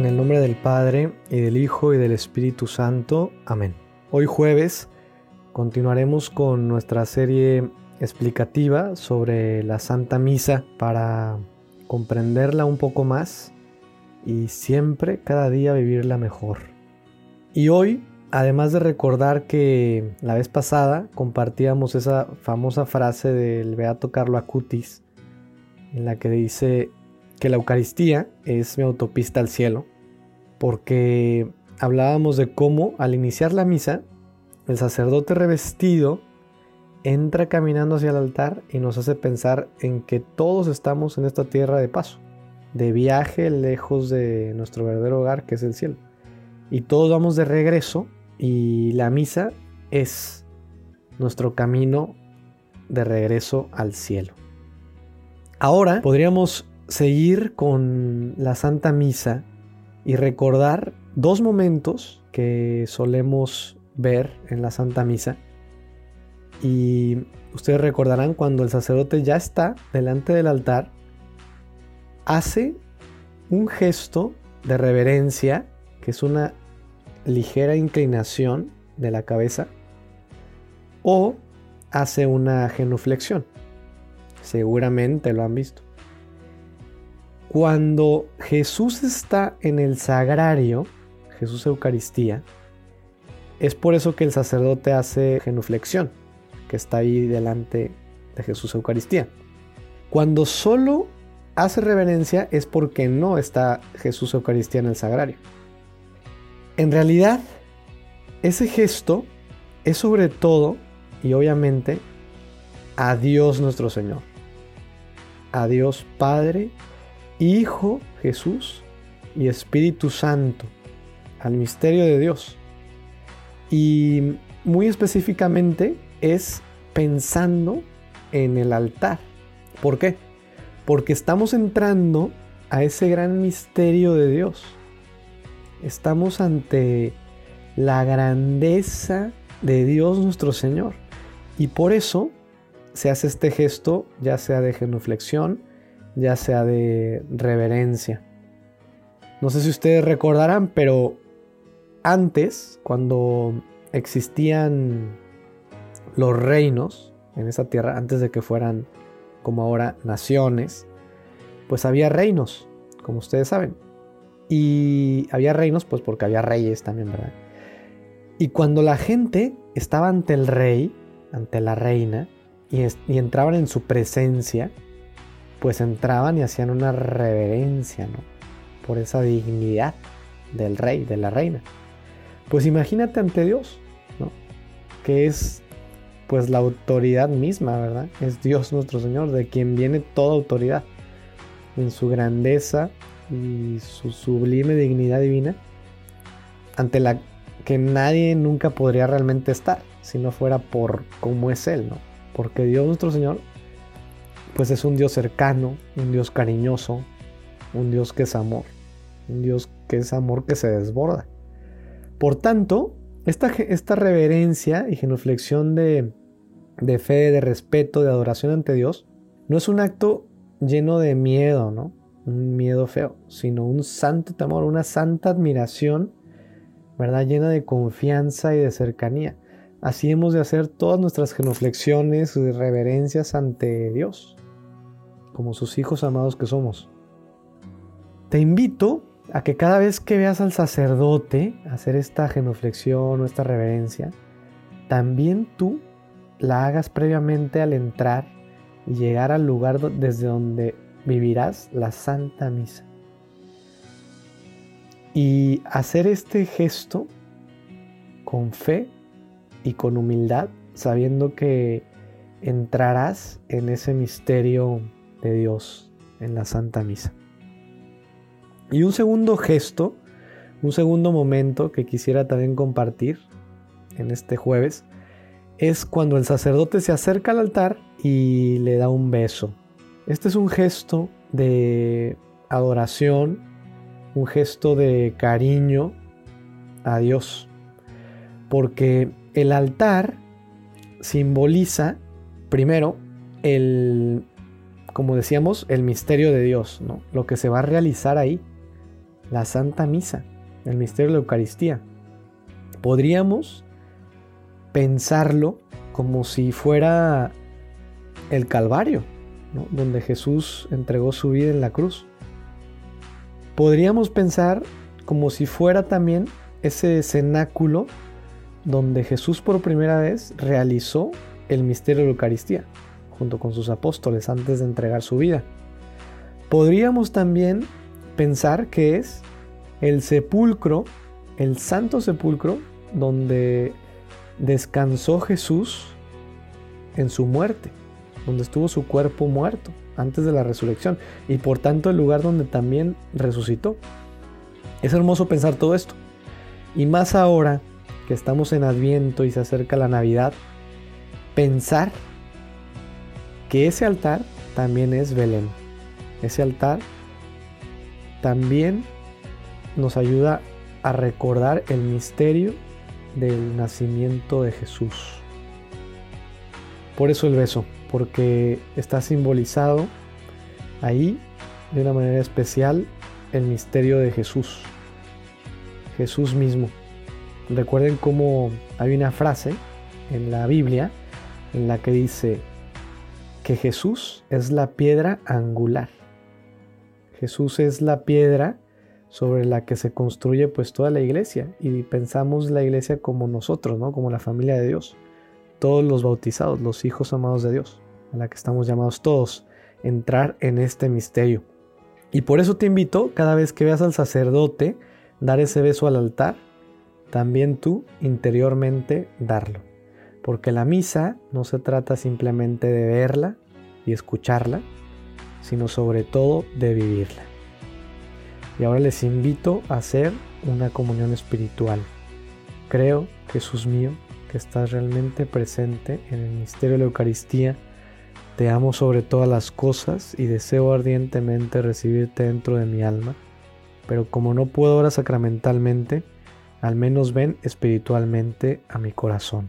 En el nombre del Padre, y del Hijo, y del Espíritu Santo. Amén. Hoy jueves continuaremos con nuestra serie explicativa sobre la Santa Misa para comprenderla un poco más y siempre, cada día, vivirla mejor. Y hoy, además de recordar que la vez pasada compartíamos esa famosa frase del Beato Carlo Acutis, en la que dice que la Eucaristía es mi autopista al cielo, porque hablábamos de cómo al iniciar la misa, el sacerdote revestido entra caminando hacia el altar y nos hace pensar en que todos estamos en esta tierra de paso, de viaje lejos de nuestro verdadero hogar que es el cielo. Y todos vamos de regreso y la misa es nuestro camino de regreso al cielo. Ahora podríamos seguir con la Santa Misa y recordar dos momentos que solemos ver en la Santa Misa. Y ustedes recordarán cuando el sacerdote ya está delante del altar, hace un gesto de reverencia, que es una ligera inclinación de la cabeza, o hace una genuflexión. Seguramente lo han visto. Cuando Jesús está en el sagrario, Jesús Eucaristía, es por eso que el sacerdote hace genuflexión, que está ahí delante de Jesús Eucaristía. Cuando solo hace reverencia es porque no está Jesús Eucaristía en el sagrario. En realidad, ese gesto es sobre todo y obviamente a Dios nuestro Señor, a Dios Padre Hijo Jesús y Espíritu Santo, al misterio de Dios. Y muy específicamente es pensando en el altar. ¿Por qué? Porque estamos entrando a ese gran misterio de Dios. Estamos ante la grandeza de Dios nuestro Señor. Y por eso se hace este gesto, ya sea de genuflexión, ya sea de reverencia. No sé si ustedes recordarán, pero antes, cuando existían los reinos en esa tierra, antes de que fueran como ahora naciones, pues había reinos, como ustedes saben. Y había reinos, pues porque había reyes también, ¿verdad? Y cuando la gente estaba ante el rey, ante la reina, y, y entraban en su presencia, pues entraban y hacían una reverencia, ¿no? Por esa dignidad del rey, de la reina. Pues imagínate ante Dios, ¿no? Que es pues la autoridad misma, ¿verdad? Es Dios nuestro Señor, de quien viene toda autoridad. En su grandeza y su sublime dignidad divina, ante la que nadie nunca podría realmente estar, si no fuera por cómo es Él, ¿no? Porque Dios nuestro Señor pues es un Dios cercano, un Dios cariñoso, un Dios que es amor, un Dios que es amor que se desborda. Por tanto, esta, esta reverencia y genuflexión de, de fe, de respeto, de adoración ante Dios, no es un acto lleno de miedo, ¿no? Un miedo feo, sino un santo temor, una santa admiración, ¿verdad? Llena de confianza y de cercanía. Así hemos de hacer todas nuestras genuflexiones y reverencias ante Dios como sus hijos amados que somos. Te invito a que cada vez que veas al sacerdote hacer esta genuflexión o esta reverencia, también tú la hagas previamente al entrar y llegar al lugar desde donde vivirás la Santa Misa. Y hacer este gesto con fe y con humildad, sabiendo que entrarás en ese misterio de Dios en la Santa Misa. Y un segundo gesto, un segundo momento que quisiera también compartir en este jueves, es cuando el sacerdote se acerca al altar y le da un beso. Este es un gesto de adoración, un gesto de cariño a Dios, porque el altar simboliza primero el como decíamos, el misterio de Dios. Lo que se va a realizar ahí. la Santa Misa, el misterio de la Eucaristía. Podríamos pensarlo como si fuera el Calvario, donde Jesús entregó su vida en la cruz. Podríamos pensar como si fuera también ese cenáculo donde Jesús por primera vez realizó el misterio de la Eucaristía, junto con sus apóstoles antes de entregar su vida. Podríamos también pensar que es el sepulcro, el santo sepulcro, donde descansó Jesús en su muerte, donde estuvo su cuerpo muerto antes de la resurrección y por tanto el lugar donde también resucitó. Es hermoso pensar todo esto. Y más ahora que estamos en Adviento y se acerca la Navidad, pensar que ese altar también es Belén. Ese altar también nos ayuda a recordar el misterio del nacimiento de Jesús. Por eso el beso, porque está simbolizado ahí de una manera especial el misterio de Jesús. Jesús mismo. Recuerden cómo hay una frase en la Biblia en la que dice que Jesús es la piedra angular. Jesús es la piedra sobre la que se construye pues toda la iglesia y pensamos la iglesia como nosotros, ¿no? Como la familia de Dios. Todos los bautizados, los hijos amados de Dios, a la que estamos llamados todos entrar en este misterio. Y por eso te invito, cada vez que veas al sacerdote dar ese beso al altar, también tú interiormente darlo. Porque la misa no se trata simplemente de verla y escucharla, sino sobre todo de vivirla. Y ahora les invito a hacer una comunión espiritual. Creo, Jesús mío, que estás realmente presente en el misterio de la Eucaristía. Te amo sobre todas las cosas y deseo ardientemente recibirte dentro de mi alma. Pero como no puedo ahora sacramentalmente, al menos ven espiritualmente a mi corazón.